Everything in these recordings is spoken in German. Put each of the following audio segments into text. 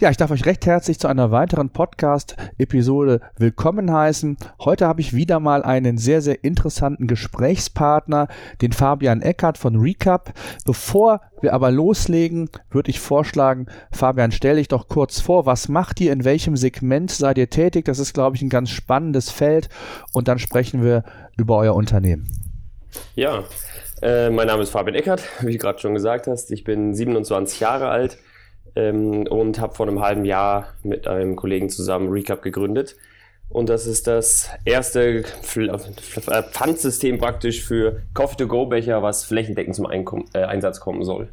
Ja, ich darf euch recht herzlich zu einer weiteren Podcast-Episode willkommen heißen. Heute habe ich wieder mal einen sehr, sehr interessanten Gesprächspartner, den Fabian Eckert von Recap. Bevor wir aber loslegen, würde ich vorschlagen, Fabian, stell dich doch kurz vor, was macht ihr, in welchem Segment seid ihr tätig? Das ist, glaube ich, ein ganz spannendes Feld und dann sprechen wir über euer Unternehmen. Ja, äh, mein Name ist Fabian Eckert, wie du gerade schon gesagt hast. Ich bin 27 Jahre alt ähm, und habe vor einem halben Jahr mit einem Kollegen zusammen Recap gegründet. Und das ist das erste Pfandsystem praktisch für Coffee-to-Go-Becher, was flächendeckend zum Einkom äh, Einsatz kommen soll.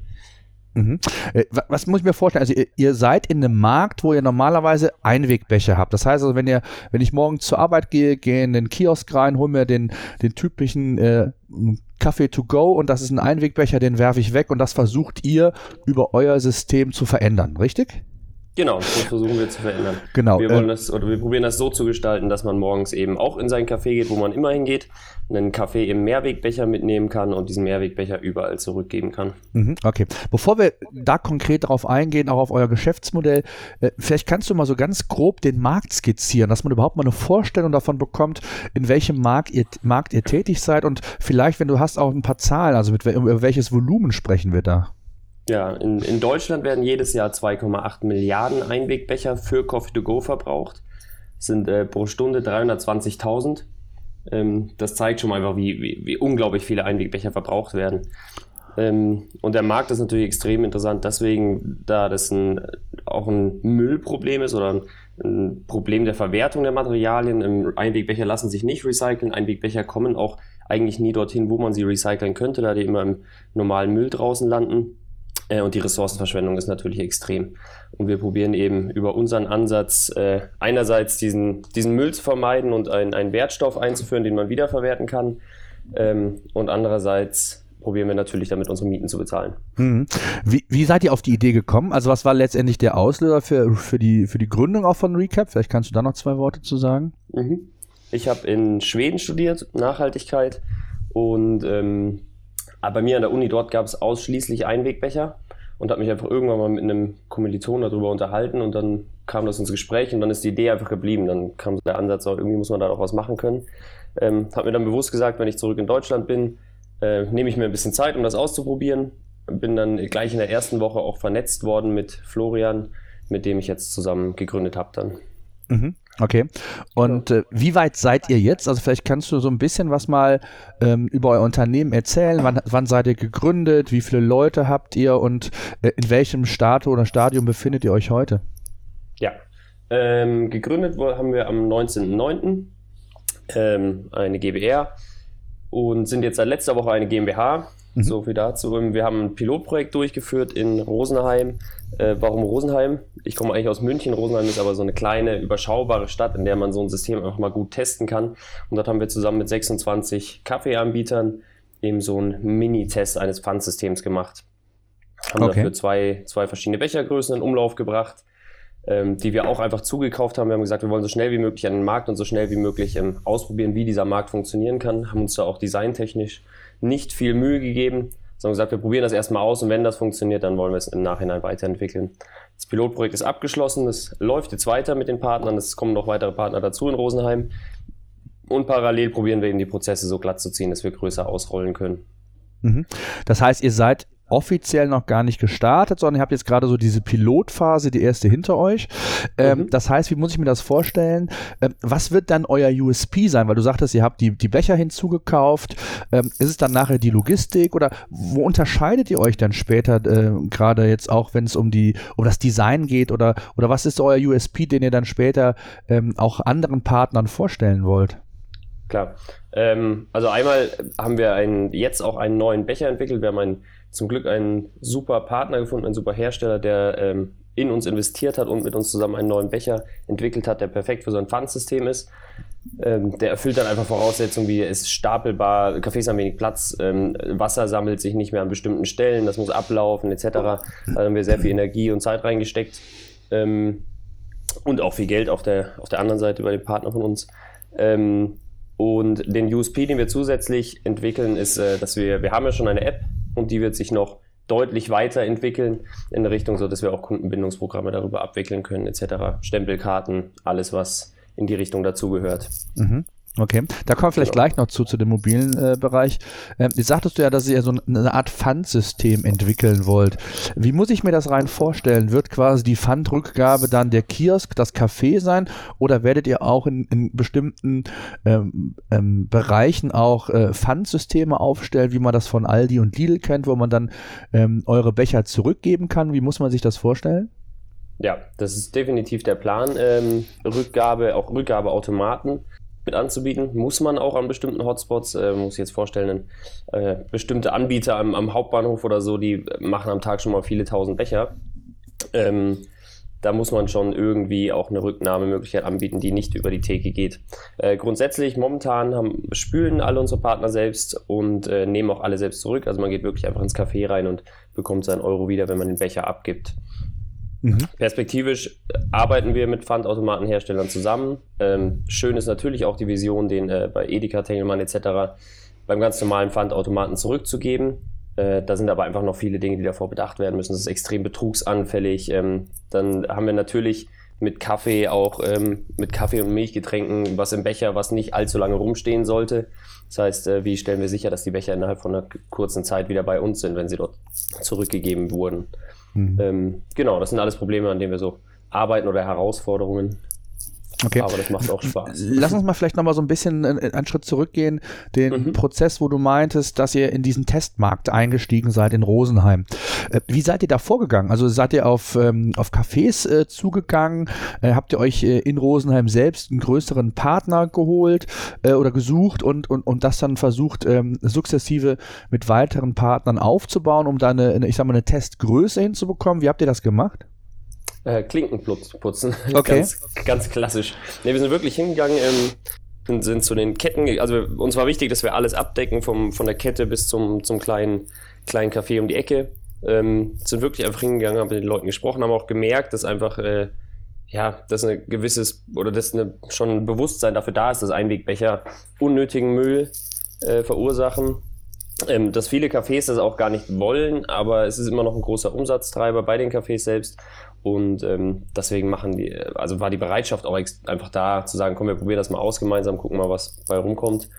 Mhm. Äh, was muss ich mir vorstellen? Also ihr, ihr, seid in einem Markt, wo ihr normalerweise Einwegbecher habt. Das heißt also, wenn ihr, wenn ich morgen zur Arbeit gehe, gehe in den Kiosk rein, hole mir den, den typischen äh, Kaffee to go und das ist ein Einwegbecher, den werfe ich weg und das versucht ihr über euer System zu verändern, richtig? Genau, das versuchen wir zu verändern. Genau. Wir wollen äh, das oder wir probieren das so zu gestalten, dass man morgens eben auch in seinen Kaffee geht, wo man immer hingeht, einen Kaffee im Mehrwegbecher mitnehmen kann und diesen Mehrwegbecher überall zurückgeben kann. Mhm, okay. Bevor wir da konkret darauf eingehen, auch auf euer Geschäftsmodell, äh, vielleicht kannst du mal so ganz grob den Markt skizzieren, dass man überhaupt mal eine Vorstellung davon bekommt, in welchem Markt ihr, Markt ihr tätig seid und vielleicht, wenn du hast, auch ein paar Zahlen, also mit, über welches Volumen sprechen wir da? Ja, in, in Deutschland werden jedes Jahr 2,8 Milliarden Einwegbecher für Coffee to Go verbraucht. Das sind äh, pro Stunde 320.000. Ähm, das zeigt schon mal einfach, wie, wie, wie unglaublich viele Einwegbecher verbraucht werden. Ähm, und der Markt ist natürlich extrem interessant, deswegen, da das ein, auch ein Müllproblem ist oder ein, ein Problem der Verwertung der Materialien. Einwegbecher lassen sich nicht recyceln. Einwegbecher kommen auch eigentlich nie dorthin, wo man sie recyceln könnte, da die immer im normalen Müll draußen landen. Äh, und die Ressourcenverschwendung ist natürlich extrem. Und wir probieren eben über unseren Ansatz äh, einerseits diesen, diesen Müll zu vermeiden und ein, einen Wertstoff einzuführen, den man wiederverwerten kann. Ähm, und andererseits probieren wir natürlich damit unsere Mieten zu bezahlen. Mhm. Wie, wie seid ihr auf die Idee gekommen? Also was war letztendlich der Auslöser für, für, die, für die Gründung auch von Recap? Vielleicht kannst du da noch zwei Worte zu sagen. Mhm. Ich habe in Schweden studiert, Nachhaltigkeit. Und ähm, bei mir an der Uni dort gab es ausschließlich Einwegbecher und habe mich einfach irgendwann mal mit einem Kommiliton darüber unterhalten und dann kam das ins Gespräch und dann ist die Idee einfach geblieben. Dann kam der Ansatz, oh, irgendwie muss man da doch was machen können. Ähm, habe mir dann bewusst gesagt, wenn ich zurück in Deutschland bin, äh, nehme ich mir ein bisschen Zeit, um das auszuprobieren. Bin dann gleich in der ersten Woche auch vernetzt worden mit Florian, mit dem ich jetzt zusammen gegründet habe dann. Mhm. Okay. Und äh, wie weit seid ihr jetzt? Also vielleicht kannst du so ein bisschen was mal ähm, über euer Unternehmen erzählen. Wann, wann, seid ihr gegründet? Wie viele Leute habt ihr und äh, in welchem Status oder Stadium befindet ihr euch heute? Ja, ähm, gegründet haben wir am 19.09. Ähm, eine GBR und sind jetzt seit letzter Woche eine GmbH. Mhm. So viel dazu. Wir haben ein Pilotprojekt durchgeführt in Rosenheim. Äh, warum Rosenheim? Ich komme eigentlich aus München. Rosenheim ist aber so eine kleine, überschaubare Stadt, in der man so ein System einfach mal gut testen kann. Und dort haben wir zusammen mit 26 Kaffeeanbietern eben so einen Mini-Test eines Pfandsystems gemacht. Haben okay. dafür zwei, zwei verschiedene Bechergrößen in Umlauf gebracht, ähm, die wir auch einfach zugekauft haben. Wir haben gesagt, wir wollen so schnell wie möglich an den Markt und so schnell wie möglich ähm, ausprobieren, wie dieser Markt funktionieren kann. Haben uns da auch designtechnisch nicht viel Mühe gegeben, sondern gesagt, wir probieren das erstmal aus und wenn das funktioniert, dann wollen wir es im Nachhinein weiterentwickeln. Das Pilotprojekt ist abgeschlossen, es läuft jetzt weiter mit den Partnern, es kommen noch weitere Partner dazu in Rosenheim und parallel probieren wir eben die Prozesse so glatt zu ziehen, dass wir größer ausrollen können. Mhm. Das heißt, ihr seid offiziell noch gar nicht gestartet, sondern ihr habt jetzt gerade so diese Pilotphase, die erste hinter euch. Ähm, mhm. Das heißt, wie muss ich mir das vorstellen? Ähm, was wird dann euer USP sein? Weil du sagtest, ihr habt die, die Becher hinzugekauft. Ähm, ist es dann nachher die Logistik oder wo unterscheidet ihr euch dann später, äh, gerade jetzt auch, wenn es um die, um das Design geht oder, oder was ist euer USP, den ihr dann später ähm, auch anderen Partnern vorstellen wollt? Klar. Ähm, also einmal haben wir einen, jetzt auch einen neuen Becher entwickelt. Wir haben einen zum Glück einen super Partner gefunden, einen super Hersteller, der ähm, in uns investiert hat und mit uns zusammen einen neuen Becher entwickelt hat, der perfekt für so ein Pfandsystem ist. Ähm, der erfüllt dann einfach Voraussetzungen wie es ist stapelbar, Kaffees haben wenig Platz, ähm, Wasser sammelt sich nicht mehr an bestimmten Stellen, das muss ablaufen etc. Da haben wir sehr viel Energie und Zeit reingesteckt. Ähm, und auch viel Geld auf der, auf der anderen Seite bei dem Partner von uns. Und den USP, den wir zusätzlich entwickeln, ist, äh, dass wir, wir haben ja schon eine App und die wird sich noch deutlich weiterentwickeln in der Richtung, so dass wir auch Kundenbindungsprogramme darüber abwickeln können, etc. Stempelkarten, alles, was in die Richtung dazugehört. Mhm. Okay, da kommen wir vielleicht genau. gleich noch zu, zu dem mobilen äh, Bereich. Ähm, jetzt sagtest du ja, dass ihr so eine Art Pfandsystem entwickeln wollt. Wie muss ich mir das rein vorstellen? Wird quasi die Pfandrückgabe dann der Kiosk, das Café sein? Oder werdet ihr auch in, in bestimmten ähm, ähm, Bereichen auch äh, Pfandsysteme aufstellen, wie man das von Aldi und Lidl kennt, wo man dann ähm, eure Becher zurückgeben kann? Wie muss man sich das vorstellen? Ja, das ist definitiv der Plan. Ähm, Rückgabe, auch Rückgabeautomaten mit anzubieten. Muss man auch an bestimmten Hotspots, äh, muss ich jetzt vorstellen, äh, bestimmte Anbieter am, am, Hauptbahnhof oder so, die machen am Tag schon mal viele tausend Becher. Ähm, da muss man schon irgendwie auch eine Rücknahmemöglichkeit anbieten, die nicht über die Theke geht. Äh, grundsätzlich, momentan haben, spülen alle unsere Partner selbst und äh, nehmen auch alle selbst zurück. Also man geht wirklich einfach ins Café rein und bekommt seinen Euro wieder, wenn man den Becher abgibt. Mhm. Perspektivisch arbeiten wir mit Pfandautomatenherstellern zusammen. Ähm, schön ist natürlich auch die Vision, den äh, bei Edeka, Tengelmann etc. beim ganz normalen Pfandautomaten zurückzugeben. Äh, da sind aber einfach noch viele Dinge, die davor bedacht werden müssen. Das ist extrem betrugsanfällig. Ähm, dann haben wir natürlich mit Kaffee auch ähm, mit Kaffee und Milchgetränken was im Becher, was nicht allzu lange rumstehen sollte. Das heißt, äh, wie stellen wir sicher, dass die Becher innerhalb von einer kurzen Zeit wieder bei uns sind, wenn sie dort zurückgegeben wurden? Mhm. Ähm, genau, das sind alles Probleme, an denen wir so arbeiten oder Herausforderungen. Okay. Aber das macht auch Spaß. Lass uns mal vielleicht nochmal so ein bisschen einen Schritt zurückgehen. Den mhm. Prozess, wo du meintest, dass ihr in diesen Testmarkt eingestiegen seid in Rosenheim. Äh, wie seid ihr da vorgegangen? Also seid ihr auf, ähm, auf Cafés äh, zugegangen? Äh, habt ihr euch äh, in Rosenheim selbst einen größeren Partner geholt äh, oder gesucht und, und, und das dann versucht, ähm, sukzessive mit weiteren Partnern aufzubauen, um da eine, ich sag mal, eine Testgröße hinzubekommen? Wie habt ihr das gemacht? Äh, Klinken putzen. Okay. ganz, ganz klassisch. Ne, wir sind wirklich hingegangen, ähm, sind zu den Ketten, also uns war wichtig, dass wir alles abdecken, vom, von der Kette bis zum, zum kleinen, kleinen Café um die Ecke. Ähm, sind wirklich einfach hingegangen, haben mit den Leuten gesprochen, haben auch gemerkt, dass einfach, äh, ja, dass ein gewisses, oder dass eine, schon ein Bewusstsein dafür da ist, dass Einwegbecher unnötigen Müll äh, verursachen. Ähm, dass viele Cafés das auch gar nicht wollen, aber es ist immer noch ein großer Umsatztreiber bei den Cafés selbst. Und ähm, deswegen machen die, also war die Bereitschaft auch einfach da, zu sagen, komm, wir probieren das mal aus gemeinsam, gucken mal, was bei rumkommt.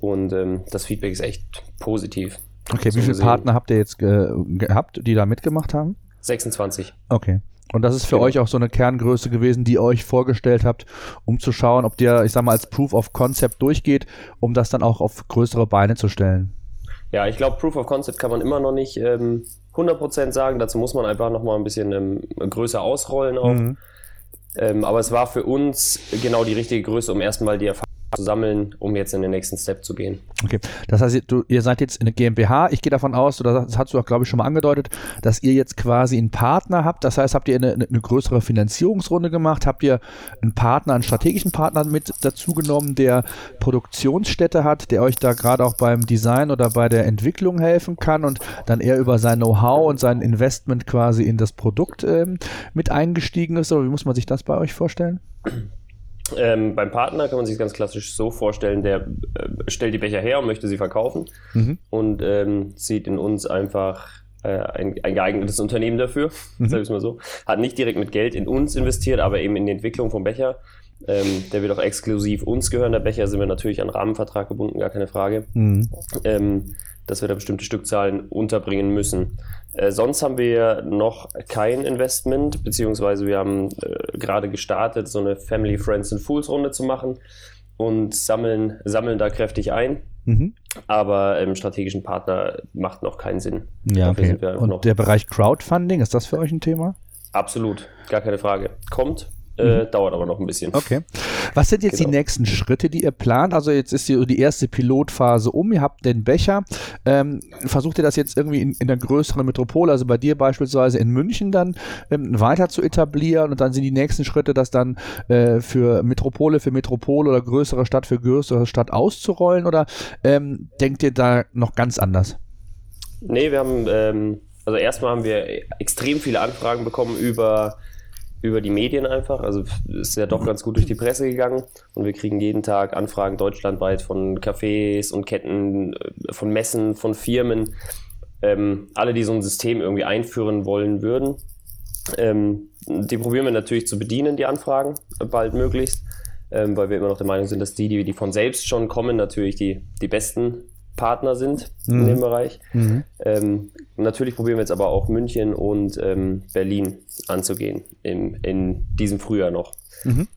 Und ähm, das Feedback ist echt positiv. Okay, so wie viele gesehen. Partner habt ihr jetzt ge gehabt, die da mitgemacht haben? 26. Okay. Und das ist für genau. euch auch so eine Kerngröße gewesen, die ihr euch vorgestellt habt, um zu schauen, ob der, ich sag mal, als Proof of Concept durchgeht, um das dann auch auf größere Beine zu stellen. Ja, ich glaube, Proof of Concept kann man immer noch nicht ähm, 100% sagen. Dazu muss man einfach noch mal ein bisschen ähm, größer ausrollen auch. Mhm. Ähm, aber es war für uns genau die richtige Größe, um erstmal die Erfahrung zu sammeln, um jetzt in den nächsten Step zu gehen. Okay, das heißt, du, ihr seid jetzt in der GmbH. Ich gehe davon aus, oder das hast du auch, glaube ich, schon mal angedeutet, dass ihr jetzt quasi einen Partner habt. Das heißt, habt ihr eine, eine größere Finanzierungsrunde gemacht? Habt ihr einen Partner, einen strategischen Partner mit dazu genommen, der Produktionsstätte hat, der euch da gerade auch beim Design oder bei der Entwicklung helfen kann und dann eher über sein Know-how und sein Investment quasi in das Produkt ähm, mit eingestiegen ist? Oder wie muss man sich das bei euch vorstellen? Ähm, beim Partner kann man sich ganz klassisch so vorstellen, der äh, stellt die Becher her und möchte sie verkaufen mhm. und ähm, sieht in uns einfach äh, ein, ein, geeignetes Unternehmen dafür, mhm. sag ich mal so. Hat nicht direkt mit Geld in uns investiert, aber eben in die Entwicklung vom Becher. Ähm, der wird auch exklusiv uns gehören. Der Becher sind wir natürlich an Rahmenvertrag gebunden, gar keine Frage. Mhm. Ähm, dass wir da bestimmte Stückzahlen unterbringen müssen. Äh, sonst haben wir noch kein Investment, beziehungsweise wir haben äh, gerade gestartet, so eine Family, Friends and Fools Runde zu machen und sammeln, sammeln da kräftig ein. Mhm. Aber im strategischen Partner macht noch keinen Sinn. Ja, okay. Und der Bereich Crowdfunding, ist das für euch ein Thema? Absolut, gar keine Frage. Kommt, äh, mhm. dauert aber noch ein bisschen. Okay. Was sind jetzt genau. die nächsten Schritte, die ihr plant? Also jetzt ist die, die erste Pilotphase um, ihr habt den Becher. Ähm, versucht ihr das jetzt irgendwie in, in der größeren Metropole, also bei dir beispielsweise in München dann ähm, weiter zu etablieren und dann sind die nächsten Schritte, das dann äh, für Metropole für Metropole oder größere Stadt für größere Stadt auszurollen oder ähm, denkt ihr da noch ganz anders? Nee, wir haben, ähm, also erstmal haben wir extrem viele Anfragen bekommen über über die Medien einfach. Also ist ja doch ganz gut durch die Presse gegangen und wir kriegen jeden Tag Anfragen deutschlandweit von Cafés und Ketten, äh, von Messen, von Firmen, ähm, alle, die so ein System irgendwie einführen wollen würden. Ähm, die probieren wir natürlich zu bedienen, die Anfragen, bald möglichst, ähm, weil wir immer noch der Meinung sind, dass die, die, die von selbst schon kommen, natürlich die, die besten Partner sind mhm. in dem Bereich. Mhm. Ähm, natürlich probieren wir jetzt aber auch München und ähm, Berlin anzugehen im, in diesem Frühjahr noch. Mhm.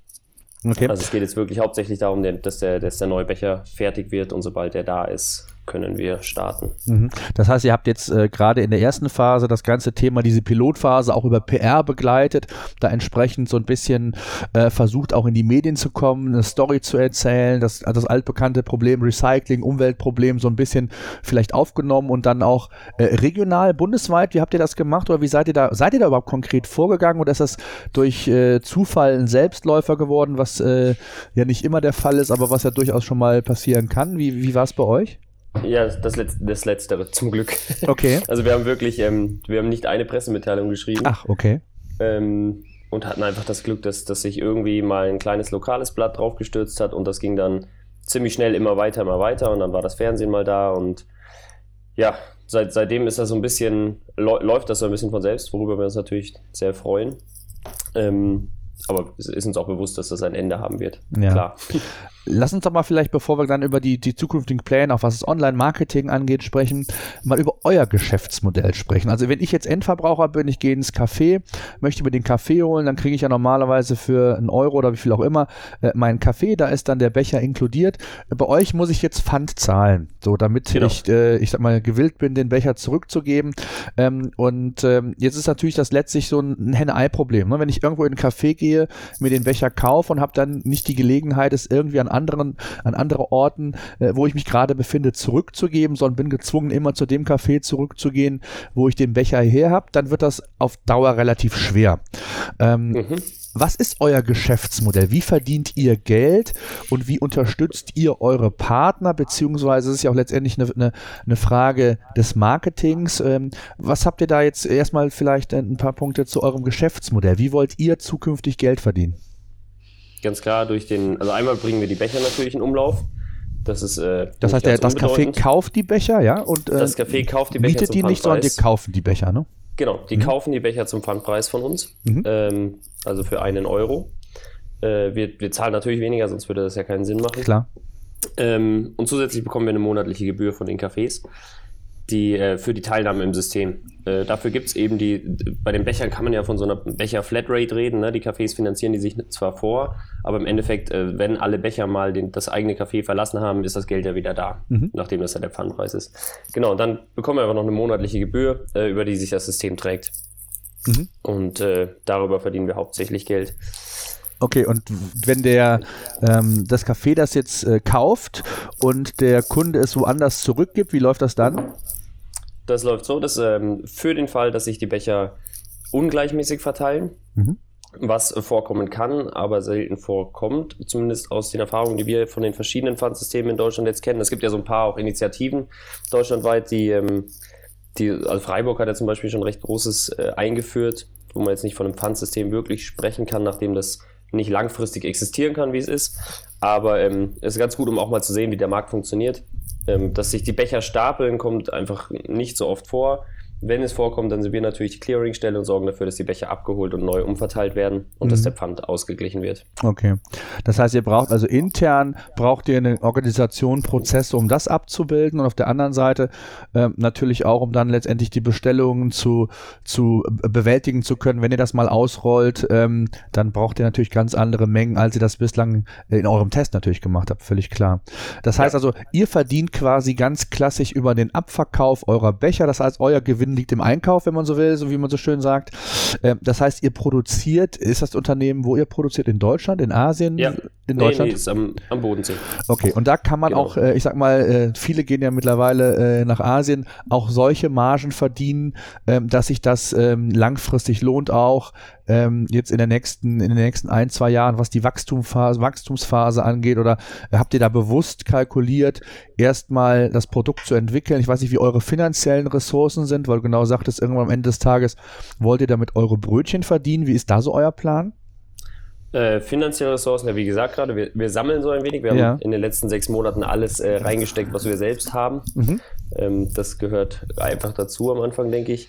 Okay. Also es geht jetzt wirklich hauptsächlich darum, dass der, dass der neue Becher fertig wird und sobald der da ist, können wir starten. Mhm. Das heißt, ihr habt jetzt äh, gerade in der ersten Phase das ganze Thema, diese Pilotphase auch über PR begleitet, da entsprechend so ein bisschen äh, versucht auch in die Medien zu kommen, eine Story zu erzählen, das, das altbekannte Problem Recycling, Umweltproblem so ein bisschen vielleicht aufgenommen und dann auch äh, regional, bundesweit, wie habt ihr das gemacht oder wie seid ihr da, seid ihr da überhaupt konkret vorgegangen oder ist das durch äh, Zufall ein Selbstläufer geworden, was äh, ja nicht immer der Fall ist, aber was ja durchaus schon mal passieren kann? Wie, wie war es bei euch? Ja, das, Letz das Letztere, zum Glück. Okay. Also wir haben wirklich, ähm, wir haben nicht eine Pressemitteilung geschrieben. Ach, okay. Ähm, und hatten einfach das Glück, dass, dass sich irgendwie mal ein kleines lokales Blatt draufgestürzt hat und das ging dann ziemlich schnell immer weiter, immer weiter und dann war das Fernsehen mal da und ja, seit, seitdem ist das so ein bisschen, läuft das so ein bisschen von selbst, worüber wir uns natürlich sehr freuen. Ähm, aber es ist uns auch bewusst, dass das ein Ende haben wird. Ja. Klar. Lass uns doch mal vielleicht, bevor wir dann über die, die zukünftigen Pläne, auch was das Online-Marketing angeht, sprechen, mal über euer Geschäftsmodell sprechen. Also wenn ich jetzt Endverbraucher bin, ich gehe ins Café, möchte mir den Kaffee holen, dann kriege ich ja normalerweise für einen Euro oder wie viel auch immer äh, meinen Kaffee, da ist dann der Becher inkludiert. Bei euch muss ich jetzt Pfand zahlen, so damit genau. ich, äh, ich sag mal, gewillt bin, den Becher zurückzugeben. Ähm, und ähm, jetzt ist natürlich das letztlich so ein Henne-Ei-Problem. Ne? Wenn ich irgendwo in einen Café gehe, mir den Becher kaufe und habe dann nicht die Gelegenheit, es irgendwie an anderen, an andere Orten, äh, wo ich mich gerade befinde, zurückzugeben, sondern bin gezwungen, immer zu dem Café zurückzugehen, wo ich den Becher her habe, dann wird das auf Dauer relativ schwer. Ähm, mhm. Was ist euer Geschäftsmodell? Wie verdient ihr Geld und wie unterstützt ihr eure Partner? Beziehungsweise es ist ja auch letztendlich eine, eine, eine Frage des Marketings. Ähm, was habt ihr da jetzt erstmal vielleicht ein paar Punkte zu eurem Geschäftsmodell? Wie wollt ihr zukünftig Geld verdienen? Ganz klar durch den, also einmal bringen wir die Becher natürlich in Umlauf. Das ist. Äh, das heißt, der, das Café kauft die Becher, ja? Und, äh, das Café kauft die Becher. Bietet die nicht, sondern die kaufen die Becher, ne? Genau, die mhm. kaufen die Becher zum Pfandpreis von uns. Mhm. Ähm, also für einen Euro. Äh, wir, wir zahlen natürlich weniger, sonst würde das ja keinen Sinn machen. Klar. Ähm, und zusätzlich bekommen wir eine monatliche Gebühr von den Cafés die, äh, für die Teilnahme im System. Äh, dafür gibt es eben die, bei den Bechern kann man ja von so einer Becher-Flatrate reden. Ne? Die Cafés finanzieren die sich zwar vor, aber im Endeffekt, äh, wenn alle Becher mal den, das eigene Café verlassen haben, ist das Geld ja wieder da, mhm. nachdem das ja der Pfandpreis ist. Genau, dann bekommen wir einfach noch eine monatliche Gebühr, äh, über die sich das System trägt. Mhm. Und äh, darüber verdienen wir hauptsächlich Geld. Okay, und wenn der ähm, das Café das jetzt äh, kauft und der Kunde es woanders zurückgibt, wie läuft das dann? Das läuft so, dass ähm, für den Fall, dass sich die Becher ungleichmäßig verteilen, mhm. was vorkommen kann, aber selten vorkommt, zumindest aus den Erfahrungen, die wir von den verschiedenen Pfandsystemen in Deutschland jetzt kennen. Es gibt ja so ein paar auch Initiativen deutschlandweit, die, ähm, die also Freiburg hat ja zum Beispiel schon recht Großes äh, eingeführt, wo man jetzt nicht von einem Pfandsystem wirklich sprechen kann, nachdem das nicht langfristig existieren kann, wie es ist. Aber ähm, es ist ganz gut, um auch mal zu sehen, wie der Markt funktioniert. Ähm, dass sich die Becher stapeln, kommt einfach nicht so oft vor. Wenn es vorkommt, dann sind wir natürlich die Clearingstelle und sorgen dafür, dass die Becher abgeholt und neu umverteilt werden und mhm. dass der Pfand ausgeglichen wird. Okay. Das heißt, ihr braucht also intern braucht ihr eine Organisation, Prozesse, um das abzubilden und auf der anderen Seite äh, natürlich auch, um dann letztendlich die Bestellungen zu, zu bewältigen zu können. Wenn ihr das mal ausrollt, ähm, dann braucht ihr natürlich ganz andere Mengen, als ihr das bislang in eurem Test natürlich gemacht habt, völlig klar. Das heißt ja. also, ihr verdient quasi ganz klassisch über den Abverkauf eurer Becher. Das heißt, euer Gewinn Gewinn liegt im Einkauf, wenn man so will, so wie man so schön sagt. Ähm, das heißt, ihr produziert, ist das Unternehmen, wo ihr produziert? In Deutschland, in Asien? Ja. In Deutschland? Nee, ist am, am Bodensee. Okay, und da kann man genau. auch, äh, ich sag mal, äh, viele gehen ja mittlerweile äh, nach Asien, auch solche Margen verdienen, ähm, dass sich das ähm, langfristig lohnt auch, ähm, jetzt in der nächsten, in den nächsten ein, zwei Jahren, was die Wachstumsphase, Wachstumsphase angeht? Oder habt ihr da bewusst kalkuliert, erstmal das Produkt zu entwickeln? Ich weiß nicht, wie eure finanziellen Ressourcen sind, weil du genau sagtest, irgendwann am Ende des Tages wollt ihr damit eure Brötchen verdienen. Wie ist da so euer Plan? Äh, finanzielle Ressourcen, ja, wie gesagt gerade, wir, wir sammeln so ein wenig. Wir ja. haben in den letzten sechs Monaten alles äh, reingesteckt, was wir selbst haben. Mhm. Ähm, das gehört einfach dazu am Anfang, denke ich.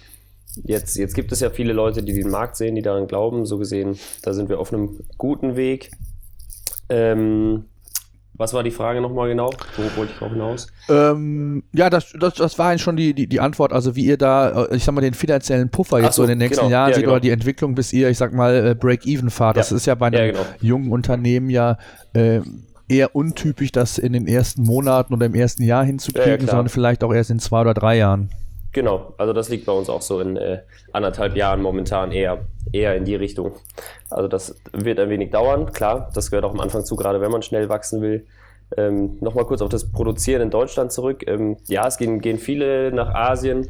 Jetzt, jetzt gibt es ja viele Leute, die den Markt sehen, die daran glauben. So gesehen, da sind wir auf einem guten Weg. Ähm, was war die Frage nochmal genau? Wo wollte ich auch hinaus? Ähm, ja, das, das, das war eigentlich schon die, die, die Antwort. Also wie ihr da, äh, ich sag mal, den finanziellen Puffer jetzt so, so in den nächsten genau, Jahren ja, seht genau. oder die Entwicklung, bis ihr, ich sag mal, äh, Break-Even fahrt. Das ja. ist ja bei einem ja, genau. jungen Unternehmen ja äh, eher untypisch, das in den ersten Monaten oder im ersten Jahr hinzukriegen, sondern vielleicht auch erst in zwei oder drei Jahren. Genau, also das liegt bei uns auch so in äh, anderthalb Jahren momentan eher, eher in die Richtung. Also das wird ein wenig dauern, klar, das gehört auch am Anfang zu, gerade wenn man schnell wachsen will. Ähm, Nochmal kurz auf das Produzieren in Deutschland zurück. Ähm, ja, es gehen, gehen viele nach Asien.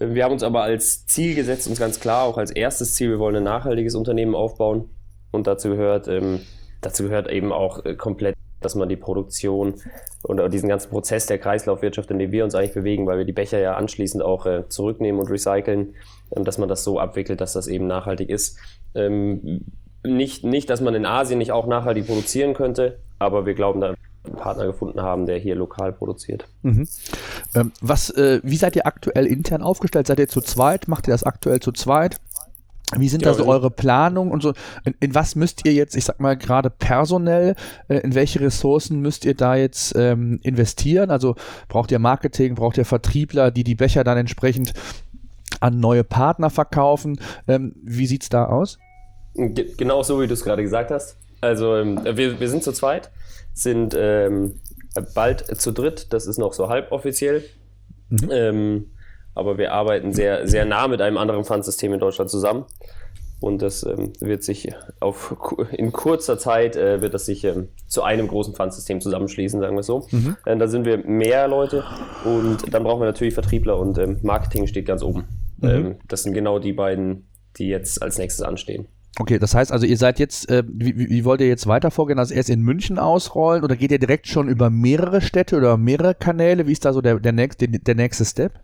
Ähm, wir haben uns aber als Ziel gesetzt, uns ganz klar auch als erstes Ziel, wir wollen ein nachhaltiges Unternehmen aufbauen. Und dazu gehört, ähm, dazu gehört eben auch äh, komplett dass man die Produktion oder diesen ganzen Prozess der Kreislaufwirtschaft, in dem wir uns eigentlich bewegen, weil wir die Becher ja anschließend auch äh, zurücknehmen und recyceln, ähm, dass man das so abwickelt, dass das eben nachhaltig ist. Ähm, nicht, nicht, dass man in Asien nicht auch nachhaltig produzieren könnte, aber wir glauben, da einen Partner gefunden haben, der hier lokal produziert. Mhm. Ähm, was, äh, wie seid ihr aktuell intern aufgestellt? Seid ihr zu zweit? Macht ihr das aktuell zu zweit? Wie sind ja, da so eure Planungen und so? In, in, was müsst ihr jetzt, ich sag mal, gerade personell, äh, in welche Ressourcen müsst ihr da jetzt ähm, investieren? Also braucht ihr Marketing, braucht ihr Vertriebler, die die Becher dann entsprechend an neue Partner verkaufen? Ähm, wie sieht's da aus? Genau so, wie du es gerade gesagt hast. Also ähm, wir, wir sind zu zweit, sind ähm, bald zu dritt, das ist noch so halboffiziell. Mhm. Aber wir arbeiten sehr, sehr nah mit einem anderen Pfandsystem in Deutschland zusammen. Und das ähm, wird sich auf, in kurzer Zeit äh, wird das sich ähm, zu einem großen Pfandsystem zusammenschließen, sagen wir so. Mhm. Äh, da sind wir mehr Leute und dann brauchen wir natürlich Vertriebler und ähm, Marketing steht ganz oben. Mhm. Ähm, das sind genau die beiden, die jetzt als nächstes anstehen. Okay, das heißt also, ihr seid jetzt, äh, wie, wie, wollt ihr jetzt weiter vorgehen? Also erst in München ausrollen oder geht ihr direkt schon über mehrere Städte oder mehrere Kanäle? Wie ist da so der, der, nächste, der nächste Step?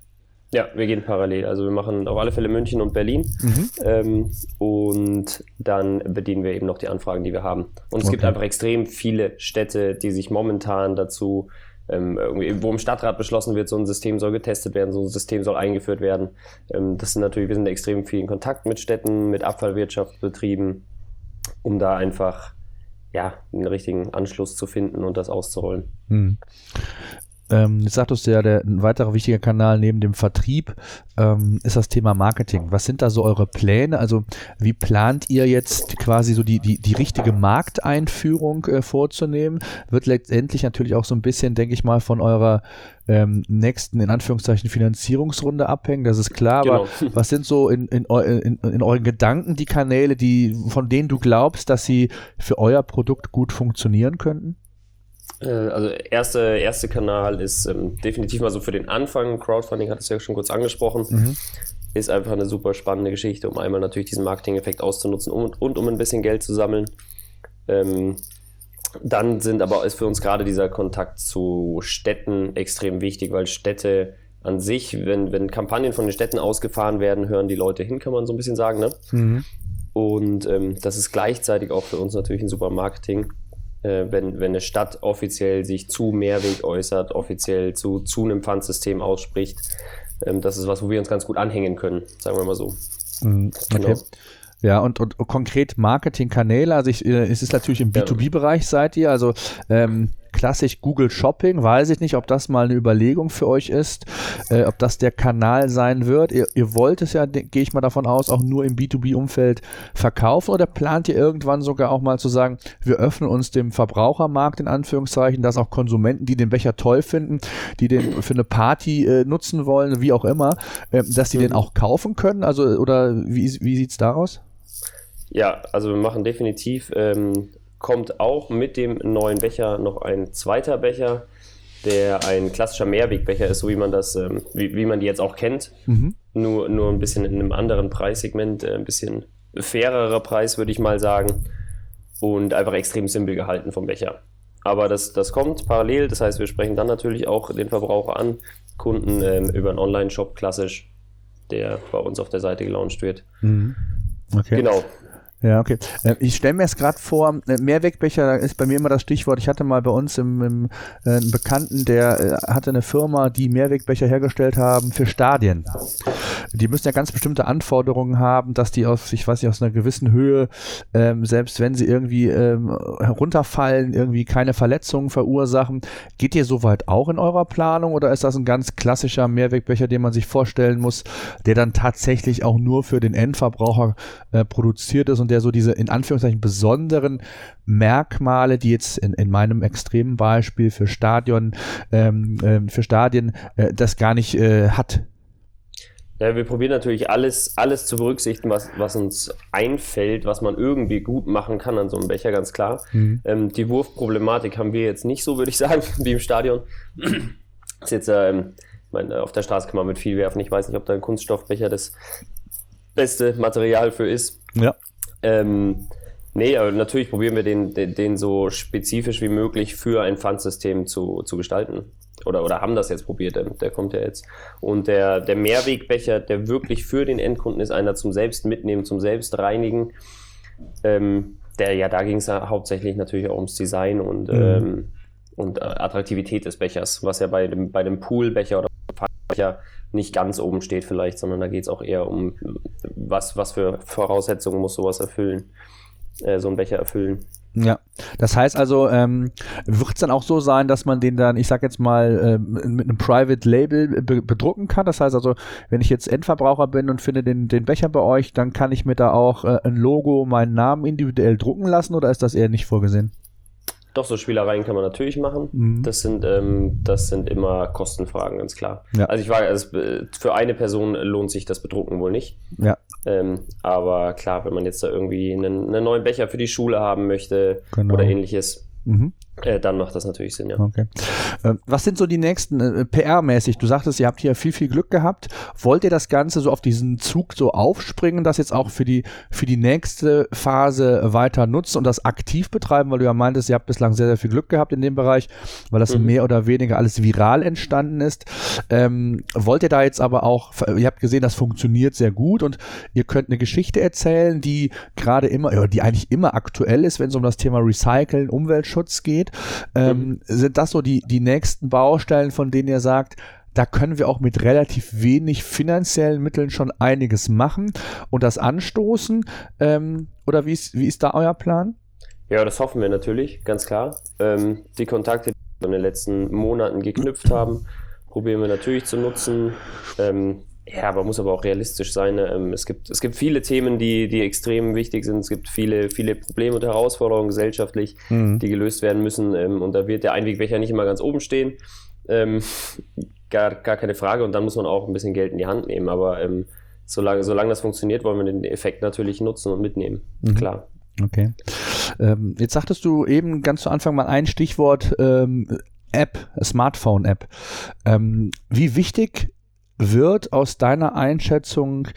Ja, wir gehen parallel. Also wir machen auf alle Fälle München und Berlin mhm. ähm, und dann bedienen wir eben noch die Anfragen, die wir haben. Und es okay. gibt einfach extrem viele Städte, die sich momentan dazu ähm, wo im Stadtrat beschlossen wird, so ein System soll getestet werden, so ein System soll eingeführt werden. Ähm, das sind natürlich, wir sind extrem viel in Kontakt mit Städten, mit Abfallwirtschaftsbetrieben, um da einfach ja, einen richtigen Anschluss zu finden und das auszurollen. Hm. Ähm, jetzt sagtest du ja, der, ein weiterer wichtiger Kanal neben dem Vertrieb ähm, ist das Thema Marketing. Was sind da so eure Pläne? Also wie plant ihr jetzt quasi so die, die, die richtige Markteinführung äh, vorzunehmen? Wird letztendlich natürlich auch so ein bisschen, denke ich mal, von eurer ähm, nächsten, in Anführungszeichen, Finanzierungsrunde abhängen, das ist klar, genau. aber was sind so in, in, in, in euren Gedanken die Kanäle, die, von denen du glaubst, dass sie für euer Produkt gut funktionieren könnten? Äh, also erste, erste Kanal ist ähm, definitiv mal so für den Anfang. Crowdfunding hat es ja schon kurz angesprochen. Mhm. Ist einfach eine super spannende Geschichte, um einmal natürlich diesen Marketing-Effekt auszunutzen und, und um ein bisschen Geld zu sammeln. Ähm, dann sind aber ist für uns gerade dieser Kontakt zu Städten extrem wichtig, weil Städte an sich, wenn, wenn Kampagnen von den Städten ausgefahren werden, hören die Leute hin, kann man so ein bisschen sagen. Ne? Mhm. Und ähm, das ist gleichzeitig auch für uns natürlich ein super Marketing äh, wenn, wenn eine Stadt offiziell sich zu Mehrweg äußert, offiziell zu, zu einem Pfandsystem ausspricht. Ähm, das ist was, wo wir uns ganz gut anhängen können, sagen wir mal so. Mhm, okay. Genau. Ja, und, und konkret Marketingkanäle, also ich, äh, es ist natürlich im B2B-Bereich seid ihr, also ähm, klassisch Google Shopping, weiß ich nicht, ob das mal eine Überlegung für euch ist, äh, ob das der Kanal sein wird. Ihr, ihr wollt es ja, gehe ich mal davon aus, auch nur im B2B-Umfeld verkaufen oder plant ihr irgendwann sogar auch mal zu sagen, wir öffnen uns dem Verbrauchermarkt in Anführungszeichen, dass auch Konsumenten, die den Becher toll finden, die den für eine Party äh, nutzen wollen, wie auch immer, äh, dass die mhm. den auch kaufen können? Also, oder wie, wie sieht es daraus? Ja, also wir machen definitiv ähm, kommt auch mit dem neuen Becher noch ein zweiter Becher, der ein klassischer Mehrwegbecher ist, so wie man das, ähm, wie, wie man die jetzt auch kennt. Mhm. Nur, nur ein bisschen in einem anderen Preissegment, äh, ein bisschen fairerer Preis, würde ich mal sagen. Und einfach extrem simpel gehalten vom Becher. Aber das, das kommt parallel, das heißt, wir sprechen dann natürlich auch den Verbraucher an, Kunden ähm, über einen Online-Shop klassisch, der bei uns auf der Seite gelauncht wird. Mhm. Okay. Genau. Ja, okay. Äh, ich stelle mir es gerade vor, äh, Mehrwegbecher ist bei mir immer das Stichwort. Ich hatte mal bei uns im, im äh, einen Bekannten, der äh, hatte eine Firma, die Mehrwegbecher hergestellt haben für Stadien. Die müssen ja ganz bestimmte Anforderungen haben, dass die aus, ich weiß nicht, aus einer gewissen Höhe, ähm, selbst wenn sie irgendwie ähm, herunterfallen, irgendwie keine Verletzungen verursachen. Geht ihr soweit auch in eurer Planung oder ist das ein ganz klassischer Mehrwegbecher, den man sich vorstellen muss, der dann tatsächlich auch nur für den Endverbraucher äh, produziert ist und der so diese in Anführungszeichen besonderen Merkmale, die jetzt in, in meinem extremen Beispiel für Stadion, ähm, äh, für Stadien äh, das gar nicht äh, hat. Ja, wir probieren natürlich alles, alles zu berücksichtigen, was, was uns einfällt, was man irgendwie gut machen kann an so einem Becher, ganz klar. Mhm. Ähm, die Wurfproblematik haben wir jetzt nicht so, würde ich sagen, wie im Stadion. ist jetzt, ähm, meine, auf der Straße kann man mit viel werfen. Ich weiß nicht, ob da ein Kunststoffbecher das beste Material für ist. Ja. Ähm, nee, aber natürlich probieren wir den, den, den, so spezifisch wie möglich für ein Pfandsystem zu, zu gestalten. Oder, oder haben das jetzt probiert, der, der kommt ja jetzt. Und der, der Mehrwegbecher, der wirklich für den Endkunden ist, einer zum Selbst mitnehmen, zum Selbst reinigen. Ähm, der, ja, da ging es ja hauptsächlich natürlich auch ums Design und, mhm. ähm, und äh, Attraktivität des Bechers, was ja bei dem, bei dem Poolbecher oder Pfandbecher nicht ganz oben steht vielleicht, sondern da geht es auch eher um, was, was für Voraussetzungen muss sowas erfüllen, äh, so ein Becher erfüllen. Ja, das heißt also, ähm, wird es dann auch so sein, dass man den dann, ich sag jetzt mal, äh, mit einem Private Label be bedrucken kann? Das heißt also, wenn ich jetzt Endverbraucher bin und finde den, den Becher bei euch, dann kann ich mir da auch äh, ein Logo, meinen Namen individuell drucken lassen oder ist das eher nicht vorgesehen? Doch, so Spielereien kann man natürlich machen. Mhm. Das, sind, ähm, das sind immer Kostenfragen, ganz klar. Ja. Also ich war, also für eine Person lohnt sich das Bedrucken wohl nicht. Ja. Ähm, aber klar, wenn man jetzt da irgendwie einen, einen, neuen Becher für die Schule haben möchte genau. oder ähnliches, mhm. Äh, dann macht das natürlich Sinn, ja. Okay. Äh, was sind so die nächsten, äh, PR-mäßig? Du sagtest, ihr habt hier viel, viel Glück gehabt. Wollt ihr das Ganze so auf diesen Zug so aufspringen, das jetzt auch für die, für die nächste Phase weiter nutzen und das aktiv betreiben? Weil du ja meintest, ihr habt bislang sehr, sehr viel Glück gehabt in dem Bereich, weil das mhm. mehr oder weniger alles viral entstanden ist. Ähm, wollt ihr da jetzt aber auch, ihr habt gesehen, das funktioniert sehr gut und ihr könnt eine Geschichte erzählen, die gerade immer, oder die eigentlich immer aktuell ist, wenn es um das Thema Recyceln, Umweltschutz geht geht. Ähm, mhm. Sind das so die, die nächsten Baustellen, von denen ihr sagt, da können wir auch mit relativ wenig finanziellen Mitteln schon einiges machen und das anstoßen? Ähm, oder wie ist, wie ist da euer Plan? Ja, das hoffen wir natürlich, ganz klar. Ähm, die Kontakte, die wir in den letzten Monaten geknüpft haben, probieren wir natürlich zu nutzen. Ähm, ja, man muss aber auch realistisch sein. Ne? Ähm, es, gibt, es gibt viele Themen, die, die extrem wichtig sind. Es gibt viele, viele Probleme und Herausforderungen gesellschaftlich, mhm. die gelöst werden müssen. Ähm, und da wird der Einwegbecher nicht immer ganz oben stehen. Ähm, gar, gar keine Frage. Und dann muss man auch ein bisschen Geld in die Hand nehmen. Aber ähm, solange, solange das funktioniert, wollen wir den Effekt natürlich nutzen und mitnehmen. Mhm. Klar. Okay. Ähm, jetzt sagtest du eben ganz zu Anfang mal ein Stichwort ähm, App, Smartphone-App. Ähm, wie wichtig wird aus deiner Einschätzung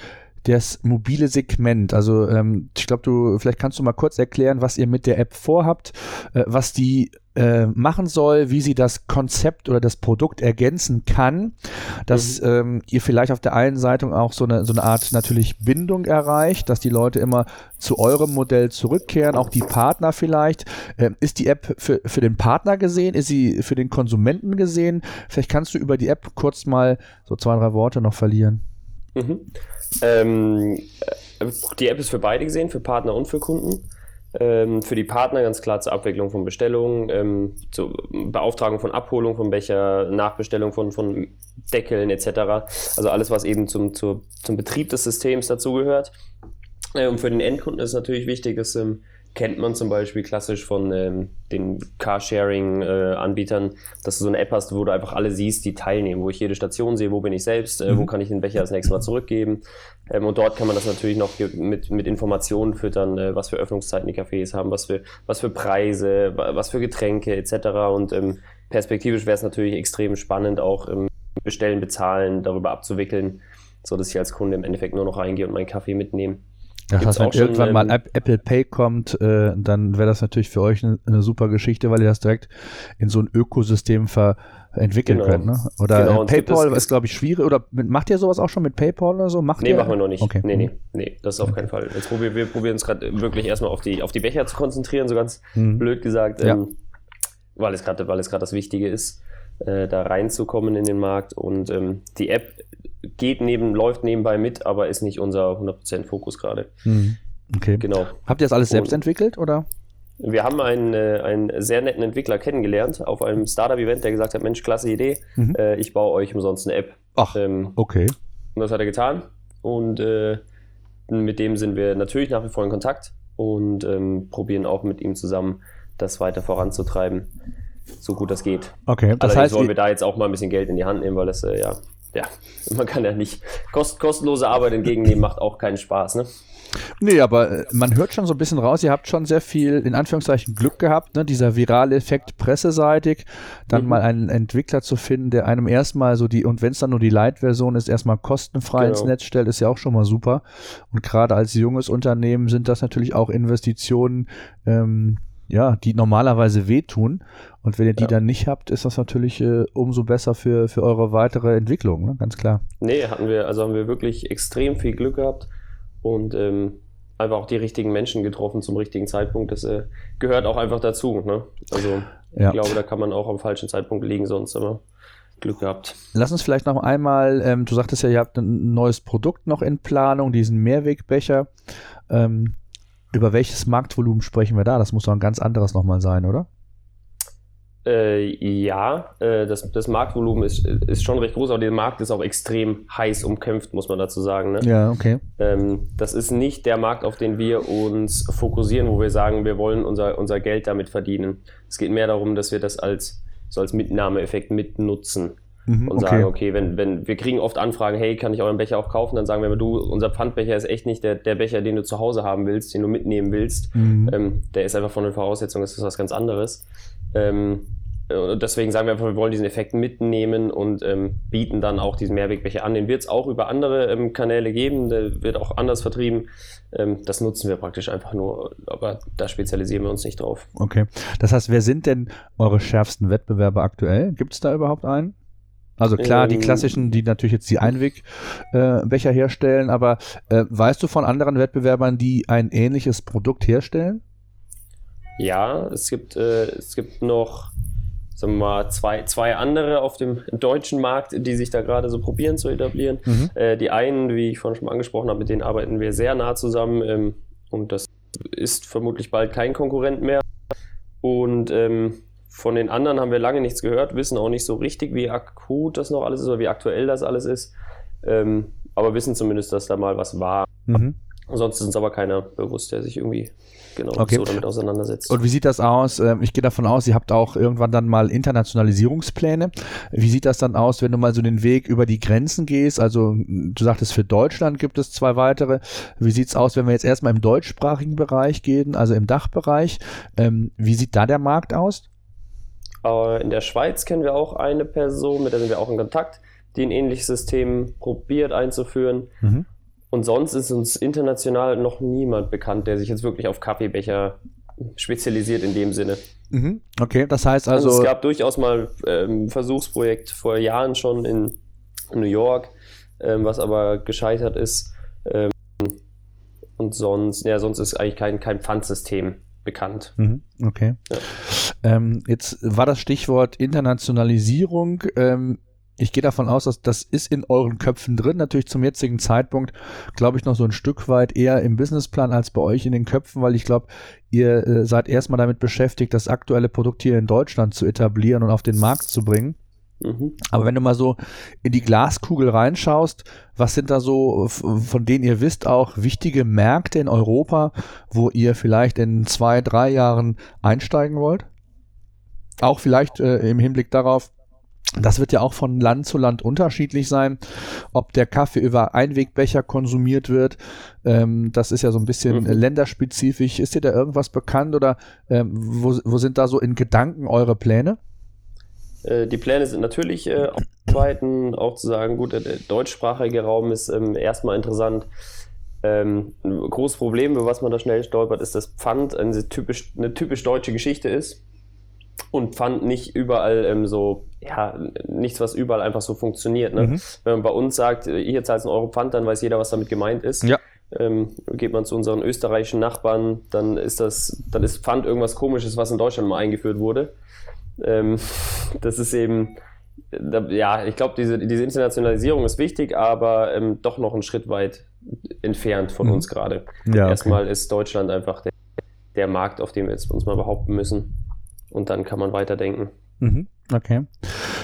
das mobile Segment. Also ähm, ich glaube, du vielleicht kannst du mal kurz erklären, was ihr mit der App vorhabt, äh, was die äh, machen soll, wie sie das Konzept oder das Produkt ergänzen kann, dass mhm. ähm, ihr vielleicht auf der einen Seite auch so eine, so eine Art natürlich Bindung erreicht, dass die Leute immer zu eurem Modell zurückkehren, auch die Partner vielleicht. Ähm, ist die App für, für den Partner gesehen? Ist sie für den Konsumenten gesehen? Vielleicht kannst du über die App kurz mal so zwei, drei Worte noch verlieren. Mhm. Ähm, äh, die App ist für beide gesehen, für Partner und für Kunden. Ähm, für die Partner ganz klar zur Abwicklung von Bestellungen, ähm, zur Beauftragung von Abholung von Becher, Nachbestellung von, von Deckeln etc. Also alles, was eben zum, zur, zum Betrieb des Systems dazugehört. Und für den Endkunden ist natürlich wichtig, dass ähm, kennt man zum Beispiel klassisch von ähm, den Carsharing-Anbietern, äh, dass du so eine App hast, wo du einfach alle siehst, die teilnehmen, wo ich jede Station sehe, wo bin ich selbst, äh, mhm. wo kann ich den Becher das nächste Mal zurückgeben. Ähm, und dort kann man das natürlich noch mit, mit Informationen füttern, äh, was für Öffnungszeiten die Cafés haben, was für, was für Preise, was für Getränke etc. Und ähm, perspektivisch wäre es natürlich extrem spannend, auch im Bestellen, Bezahlen darüber abzuwickeln, so dass ich als Kunde im Endeffekt nur noch reingehe und meinen Kaffee mitnehme. Das heißt, wenn irgendwann mal ähm, Apple Pay kommt, äh, dann wäre das natürlich für euch eine, eine, super Geschichte, weil ihr das direkt in so ein Ökosystem ver entwickeln genau. könnt. Ne? Oder genau, PayPal ist, glaube ich, schwierig. Oder macht ihr sowas auch schon mit PayPal oder so? Macht nee, ihr? machen wir noch nicht. Okay. Nee, nee, nee, das ist auf keinen Fall. Jetzt probieren wir probieren uns gerade wirklich erstmal auf die, auf die Becher zu konzentrieren, so ganz mhm. blöd gesagt, ja. ähm, weil es gerade das Wichtige ist, äh, da reinzukommen in den Markt. Und ähm, die App geht neben, läuft nebenbei mit, aber ist nicht unser 100% Fokus gerade. Mhm. Okay. Genau. Habt ihr das alles selbst entwickelt oder? Wir haben einen, äh, einen sehr netten Entwickler kennengelernt auf einem Startup-Event, der gesagt hat, Mensch, klasse Idee, mhm. äh, ich baue euch umsonst eine App. Ach, ähm, okay. Und das hat er getan und äh, mit dem sind wir natürlich nach wie vor in Kontakt und ähm, probieren auch mit ihm zusammen das weiter voranzutreiben, so gut das geht. Okay, das Allerdings heißt, wollen wir da jetzt auch mal ein bisschen Geld in die Hand nehmen, weil das äh, ja, ja, man kann ja nicht kost, kostenlose Arbeit entgegennehmen, macht auch keinen Spaß, ne? Nee, aber äh, man hört schon so ein bisschen raus, ihr habt schon sehr viel, in Anführungszeichen, Glück gehabt, ne? dieser virale Effekt presseseitig, dann mhm. mal einen Entwickler zu finden, der einem erstmal so die, und wenn es dann nur die Light-Version ist, erstmal kostenfrei genau. ins Netz stellt, ist ja auch schon mal super. Und gerade als junges Unternehmen sind das natürlich auch Investitionen, ähm, ja, die normalerweise wehtun. Und wenn ihr die ja. dann nicht habt, ist das natürlich äh, umso besser für, für eure weitere Entwicklung, ne? ganz klar. Nee, hatten wir, also haben wir wirklich extrem viel Glück gehabt und ähm, einfach auch die richtigen Menschen getroffen zum richtigen Zeitpunkt. Das äh, gehört auch einfach dazu. Ne? Also ja. ich glaube, da kann man auch am falschen Zeitpunkt liegen, sonst immer. Glück gehabt. Lass uns vielleicht noch einmal, ähm, du sagtest ja, ihr habt ein neues Produkt noch in Planung, diesen Mehrwegbecher. Ähm, über welches Marktvolumen sprechen wir da? Das muss doch ein ganz anderes nochmal sein, oder? Äh, ja, äh, das, das Marktvolumen ist, ist schon recht groß, aber der Markt ist auch extrem heiß umkämpft, muss man dazu sagen. Ne? Ja, okay. Ähm, das ist nicht der Markt, auf den wir uns fokussieren, wo wir sagen, wir wollen unser, unser Geld damit verdienen. Es geht mehr darum, dass wir das als, so als Mitnahmeeffekt mitnutzen. Mhm, und okay. sagen, okay, wenn, wenn wir kriegen oft Anfragen, hey, kann ich euren Becher auch kaufen? Dann sagen wir, du, unser Pfandbecher ist echt nicht der, der Becher, den du zu Hause haben willst, den du mitnehmen willst. Mhm. Ähm, der ist einfach von den Voraussetzungen, das ist was ganz anderes. Ähm, äh, deswegen sagen wir einfach, wir wollen diesen Effekt mitnehmen und ähm, bieten dann auch diesen Mehrwegbecher an. Den wird es auch über andere ähm, Kanäle geben, der wird auch anders vertrieben. Ähm, das nutzen wir praktisch einfach nur, aber da spezialisieren wir uns nicht drauf. Okay. Das heißt, wer sind denn eure schärfsten Wettbewerber aktuell? Gibt es da überhaupt einen? Also klar, die ähm, klassischen, die natürlich jetzt die Einwegbecher äh, herstellen, aber äh, weißt du von anderen Wettbewerbern, die ein ähnliches Produkt herstellen? Ja, es gibt, äh, es gibt noch sagen wir mal, zwei, zwei andere auf dem deutschen Markt, die sich da gerade so probieren zu etablieren. Mhm. Äh, die einen, wie ich vorhin schon mal angesprochen habe, mit denen arbeiten wir sehr nah zusammen ähm, und das ist vermutlich bald kein Konkurrent mehr. Und ähm, von den anderen haben wir lange nichts gehört, wissen auch nicht so richtig, wie akut das noch alles ist oder wie aktuell das alles ist. Ähm, aber wissen zumindest, dass da mal was war. Mhm. Sonst ist uns aber keiner bewusst, der sich irgendwie genau okay. so damit auseinandersetzt. Und wie sieht das aus? Ähm, ich gehe davon aus, ihr habt auch irgendwann dann mal Internationalisierungspläne. Wie sieht das dann aus, wenn du mal so den Weg über die Grenzen gehst? Also du sagtest, für Deutschland gibt es zwei weitere. Wie sieht es aus, wenn wir jetzt erstmal im deutschsprachigen Bereich gehen, also im Dachbereich? Ähm, wie sieht da der Markt aus? In der Schweiz kennen wir auch eine Person, mit der sind wir auch in Kontakt, die ein ähnliches System probiert einzuführen. Mhm. Und sonst ist uns international noch niemand bekannt, der sich jetzt wirklich auf Kaffeebecher spezialisiert in dem Sinne. Mhm. Okay, das heißt also. also es gab durchaus mal ähm, ein Versuchsprojekt vor Jahren schon in, in New York, ähm, was aber gescheitert ist. Ähm, und sonst, ja, sonst ist eigentlich kein, kein Pfandsystem bekannt. Mhm. Okay. Ja. Ähm, jetzt war das Stichwort Internationalisierung. Ähm, ich gehe davon aus, dass das ist in euren Köpfen drin. Natürlich zum jetzigen Zeitpunkt, glaube ich, noch so ein Stück weit eher im Businessplan als bei euch in den Köpfen, weil ich glaube, ihr äh, seid erstmal damit beschäftigt, das aktuelle Produkt hier in Deutschland zu etablieren und auf den Markt zu bringen. Mhm. Aber wenn du mal so in die Glaskugel reinschaust, was sind da so, von denen ihr wisst, auch wichtige Märkte in Europa, wo ihr vielleicht in zwei, drei Jahren einsteigen wollt? Auch vielleicht äh, im Hinblick darauf, das wird ja auch von Land zu Land unterschiedlich sein, ob der Kaffee über Einwegbecher konsumiert wird. Ähm, das ist ja so ein bisschen mhm. länderspezifisch. Ist dir da irgendwas bekannt oder ähm, wo, wo sind da so in Gedanken eure Pläne? Äh, die Pläne sind natürlich äh, aufzuarbeiten, auch zu sagen, gut, der, deutschsprachige Raum ist ähm, erstmal interessant. Ähm, ein großes Problem, über was man da schnell stolpert, ist, dass Pfand eine typisch, eine typisch deutsche Geschichte ist und Pfand nicht überall ähm, so, ja, nichts, was überall einfach so funktioniert. Ne? Mhm. Wenn man bei uns sagt, hier zahlt einen Euro Pfand, dann weiß jeder, was damit gemeint ist. Ja. Ähm, geht man zu unseren österreichischen Nachbarn, dann ist das, dann ist Pfand irgendwas komisches, was in Deutschland mal eingeführt wurde. Ähm, das ist eben, ja, ich glaube, diese, diese Internationalisierung ist wichtig, aber ähm, doch noch einen Schritt weit entfernt von mhm. uns gerade. Ja, Erstmal okay. ist Deutschland einfach der, der Markt, auf dem wir jetzt uns mal behaupten müssen. Und dann kann man weiterdenken. Mhm. Okay.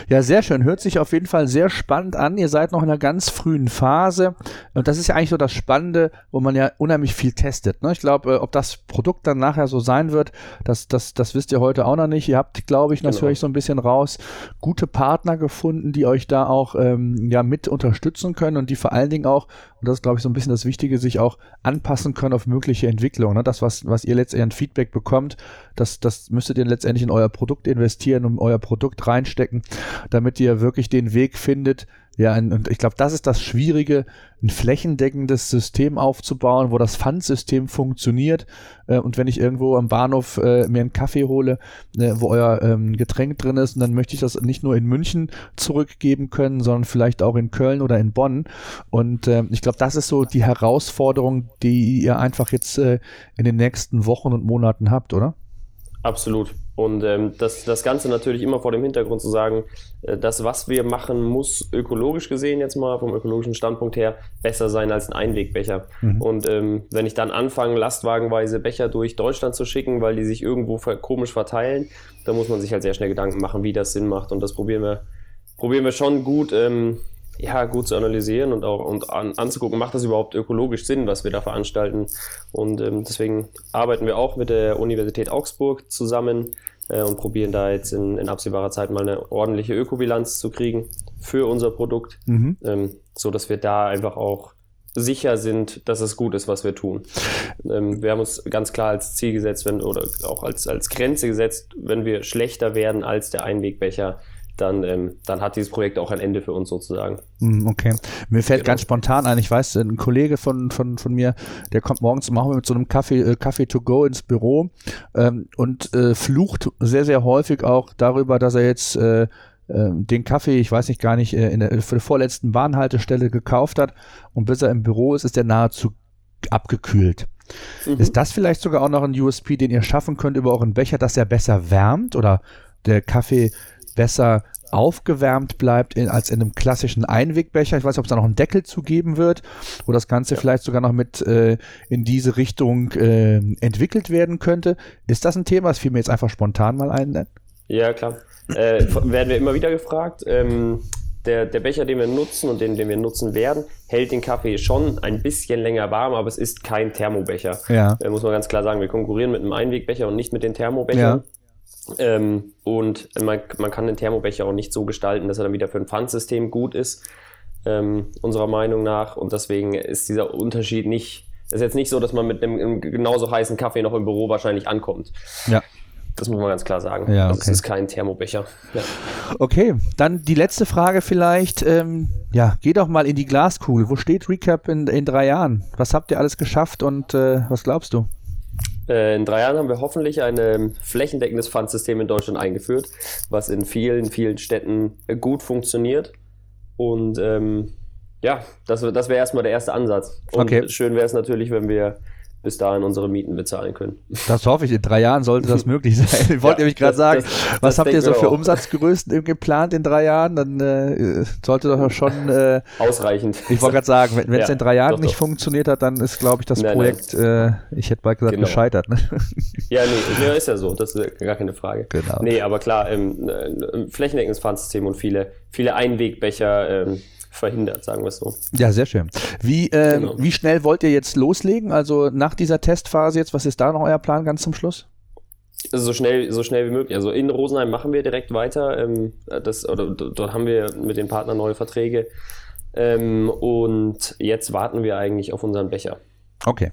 Ja, sehr schön. Hört sich auf jeden Fall sehr spannend an. Ihr seid noch in einer ganz frühen Phase. Und das ist ja eigentlich so das Spannende, wo man ja unheimlich viel testet. Ne? Ich glaube, äh, ob das Produkt dann nachher so sein wird, das, das, das wisst ihr heute auch noch nicht. Ihr habt, glaube ich, das genau. höre ich so ein bisschen raus, gute Partner gefunden, die euch da auch ähm, ja, mit unterstützen können und die vor allen Dingen auch, und das ist, glaube ich, so ein bisschen das Wichtige, sich auch anpassen können auf mögliche Entwicklungen. Ne? Das, was, was ihr letztendlich an Feedback bekommt, das, das müsstet ihr letztendlich in euer Produkt investieren, um euer Produkt reinstecken, damit ihr wirklich den Weg findet, ja, und ich glaube, das ist das Schwierige, ein flächendeckendes System aufzubauen, wo das Pfandsystem funktioniert. Äh, und wenn ich irgendwo am Bahnhof äh, mir einen Kaffee hole, äh, wo euer ähm, Getränk drin ist, dann möchte ich das nicht nur in München zurückgeben können, sondern vielleicht auch in Köln oder in Bonn. Und äh, ich glaube, das ist so die Herausforderung, die ihr einfach jetzt in den nächsten Wochen und Monaten habt, oder? Absolut. Und ähm, das, das Ganze natürlich immer vor dem Hintergrund zu sagen, äh, das, was wir machen, muss ökologisch gesehen jetzt mal vom ökologischen Standpunkt her besser sein als ein Einwegbecher. Mhm. Und ähm, wenn ich dann anfange, lastwagenweise Becher durch Deutschland zu schicken, weil die sich irgendwo komisch verteilen, dann muss man sich halt sehr schnell Gedanken machen, wie das Sinn macht. Und das probieren wir, probieren wir schon gut ähm, ja, gut zu analysieren und auch und an, anzugucken, macht das überhaupt ökologisch Sinn, was wir da veranstalten. Und ähm, deswegen arbeiten wir auch mit der Universität Augsburg zusammen äh, und probieren da jetzt in, in, absehbarer Zeit mal eine ordentliche Ökobilanz zu kriegen für unser Produkt, mhm. ähm, so dass wir da einfach auch sicher sind, dass es gut ist, was wir tun. Ähm, wir haben uns ganz klar als Ziel gesetzt, wenn, oder auch als, als Grenze gesetzt, wenn wir schlechter werden als der Einwegbecher, dann, ähm, dann hat dieses Projekt auch ein Ende für uns sozusagen. Hm, okay. Mir fällt genau. ganz spontan ein, ich weiß, ein Kollege von, von, von mir, der kommt morgens machen mit so einem Kaffee, äh, Kaffee to go ins Büro ähm, und äh, flucht sehr, sehr häufig auch darüber, dass er jetzt äh, äh den Kaffee, ich weiß nicht gar nicht, äh, in der, für die vorletzten Bahnhaltestelle gekauft hat und bis er im Büro ist, ist er nahezu abgekühlt. Mhm. Ist das vielleicht sogar auch noch ein USP, den ihr schaffen könnt über euren Becher, dass er besser wärmt oder der Kaffee besser aufgewärmt bleibt in, als in einem klassischen Einwegbecher. Ich weiß nicht, ob es da noch einen Deckel zugeben wird, wo das Ganze ja. vielleicht sogar noch mit äh, in diese Richtung äh, entwickelt werden könnte. Ist das ein Thema? Das fiel mir jetzt einfach spontan mal ein. Ja, klar. Äh, werden wir immer wieder gefragt. Ähm, der, der Becher, den wir nutzen und den, den wir nutzen werden, hält den Kaffee schon ein bisschen länger warm, aber es ist kein Thermobecher. Ja. Äh, muss man ganz klar sagen, wir konkurrieren mit einem Einwegbecher und nicht mit den Thermobechern. Ja. Ähm, und man, man kann den Thermobecher auch nicht so gestalten, dass er dann wieder für ein Pfandsystem gut ist, ähm, unserer Meinung nach. Und deswegen ist dieser Unterschied nicht, ist jetzt nicht so, dass man mit einem genauso heißen Kaffee noch im Büro wahrscheinlich ankommt. Ja. Das muss man ganz klar sagen. Ja, okay. es ist kein Thermobecher. Ja. Okay, dann die letzte Frage vielleicht. Ähm, ja, geh doch mal in die Glaskugel. Wo steht Recap in, in drei Jahren? Was habt ihr alles geschafft und äh, was glaubst du? Äh, in drei Jahren haben wir hoffentlich ein flächendeckendes Pfandsystem in Deutschland eingeführt, was in vielen, vielen Städten gut funktioniert. Und ähm, ja, das, das wäre erstmal der erste Ansatz. Und okay. schön wäre es natürlich, wenn wir bis dahin unsere Mieten bezahlen können. Das hoffe ich. In drei Jahren sollte das möglich sein. Ich wollte ja, nämlich gerade sagen, das, was habt ihr so für Umsatzgrößen geplant in drei Jahren? Dann äh, sollte doch schon äh, ausreichend. Ich wollte gerade sagen, wenn es ja, in drei Jahren doch, nicht doch. funktioniert hat, dann ist, glaube ich, das nein, Projekt, nein. Äh, ich hätte bald gesagt, genau. gescheitert. Ne? Ja, nee, ja, ist ja so. Das ist gar keine Frage. Genau. Nee, aber klar, ähm, ein flächendeckendes Pfandsystem und viele, viele Einwegbecher. Ähm, verhindert, sagen wir es so. Ja, sehr schön. Wie, äh, genau. wie schnell wollt ihr jetzt loslegen? Also nach dieser Testphase jetzt, was ist da noch euer Plan ganz zum Schluss? Also so schnell, so schnell wie möglich. Also in Rosenheim machen wir direkt weiter. Ähm, das, oder dort haben wir mit den Partnern neue Verträge. Ähm, und jetzt warten wir eigentlich auf unseren Becher. Okay.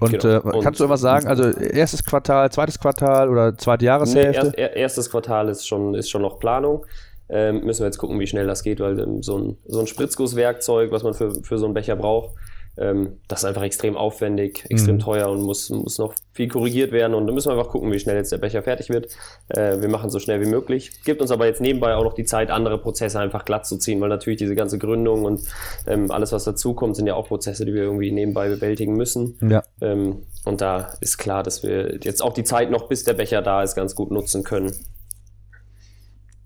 Und, genau. äh, kannst du irgendwas sagen? Also erstes Quartal, zweites Quartal oder zweite Jahreshälfte? Nee, erst, erstes Quartal ist schon, ist schon noch Planung. Ähm, müssen wir jetzt gucken, wie schnell das geht, weil ähm, so, ein, so ein Spritzgusswerkzeug, was man für, für so einen Becher braucht, Ähm, das ist einfach extrem aufwendig, extrem mhm. teuer und muss, muss noch viel korrigiert werden. Und da müssen wir einfach gucken, wie schnell jetzt der Becher fertig wird. Äh, wir machen so schnell wie möglich. Gibt uns aber jetzt nebenbei auch noch die Zeit, andere Prozesse einfach glatt zu ziehen, weil natürlich diese ganze Gründung und ähm, alles, was dazukommt, sind ja auch Prozesse, die wir irgendwie nebenbei bewältigen müssen. Ja. Ähm, und da ist klar, dass wir jetzt auch die Zeit noch, bis der Becher da ist, ganz gut nutzen können.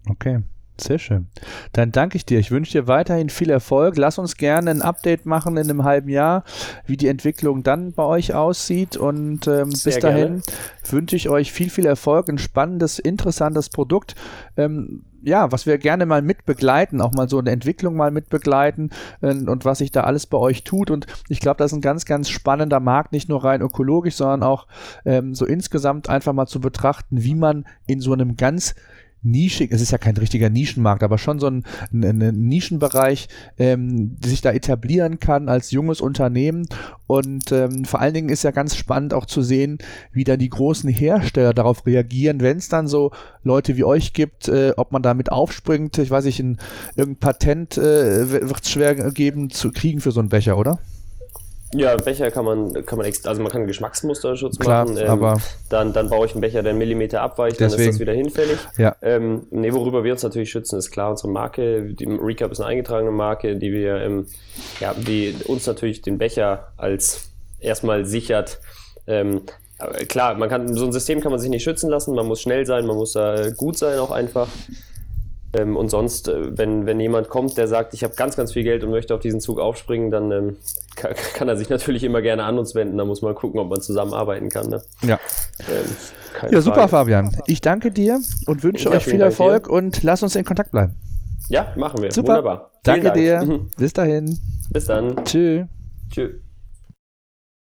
Okay. Sehr schön. Dann danke ich dir. Ich wünsche dir weiterhin viel Erfolg. Lass uns gerne ein Update machen in einem halben Jahr, wie die Entwicklung dann bei euch aussieht. Und ähm, bis dahin gerne. wünsche ich euch viel, viel Erfolg, ein spannendes, interessantes Produkt. Ähm, ja, was wir gerne mal mitbegleiten, auch mal so eine Entwicklung mal mitbegleiten äh, und was sich da alles bei euch tut. Und ich glaube, das ist ein ganz, ganz spannender Markt, nicht nur rein ökologisch, sondern auch ähm, so insgesamt einfach mal zu betrachten, wie man in so einem ganz nischig, es ist ja kein richtiger Nischenmarkt, aber schon so ein, ein, ein Nischenbereich, ähm, die sich da etablieren kann als junges Unternehmen. Und ähm, vor allen Dingen ist ja ganz spannend auch zu sehen, wie dann die großen Hersteller darauf reagieren, wenn es dann so Leute wie euch gibt, äh, ob man damit aufspringt. Ich weiß nicht, ein, irgendein Patent äh, wird es schwer geben zu kriegen für so einen Becher, oder? Ja, Becher kann man, kann man also man kann Geschmacksmusterschutz Klar, machen. Ähm, aber dann, dann baue ich einen Becher, der einen Millimeter abweicht, deswegen. dann ist das wieder hinfällig. Ja. Ähm, nee, worüber wir uns natürlich schützen, ist klar unsere Marke. Die Recap ist eine eingetragene Marke, die wir, ähm, ja, die uns natürlich den Becher als erstmal sichert. Ähm, klar, man kann, so ein System kann man sich nicht schützen lassen, man muss schnell sein, man muss da gut sein auch einfach. Ähm, und sonst, äh, wenn, wenn jemand kommt, der sagt, ich habe ganz, ganz viel Geld und möchte auf diesen Zug aufspringen, dann ähm, kann, kann, er sich natürlich immer gerne an uns wenden. Da muss man gucken, ob man zusammenarbeiten kann. Ne? Ja. Ähm, ja, super, Fabian. Ich danke dir und wünsche ja, euch viel Erfolg dir. und lass uns in Kontakt bleiben. Ja, machen wir. Super. Wunderbar. Danke Dank. dir. Bis dahin. Bis dann. Tschüss. Tschüss.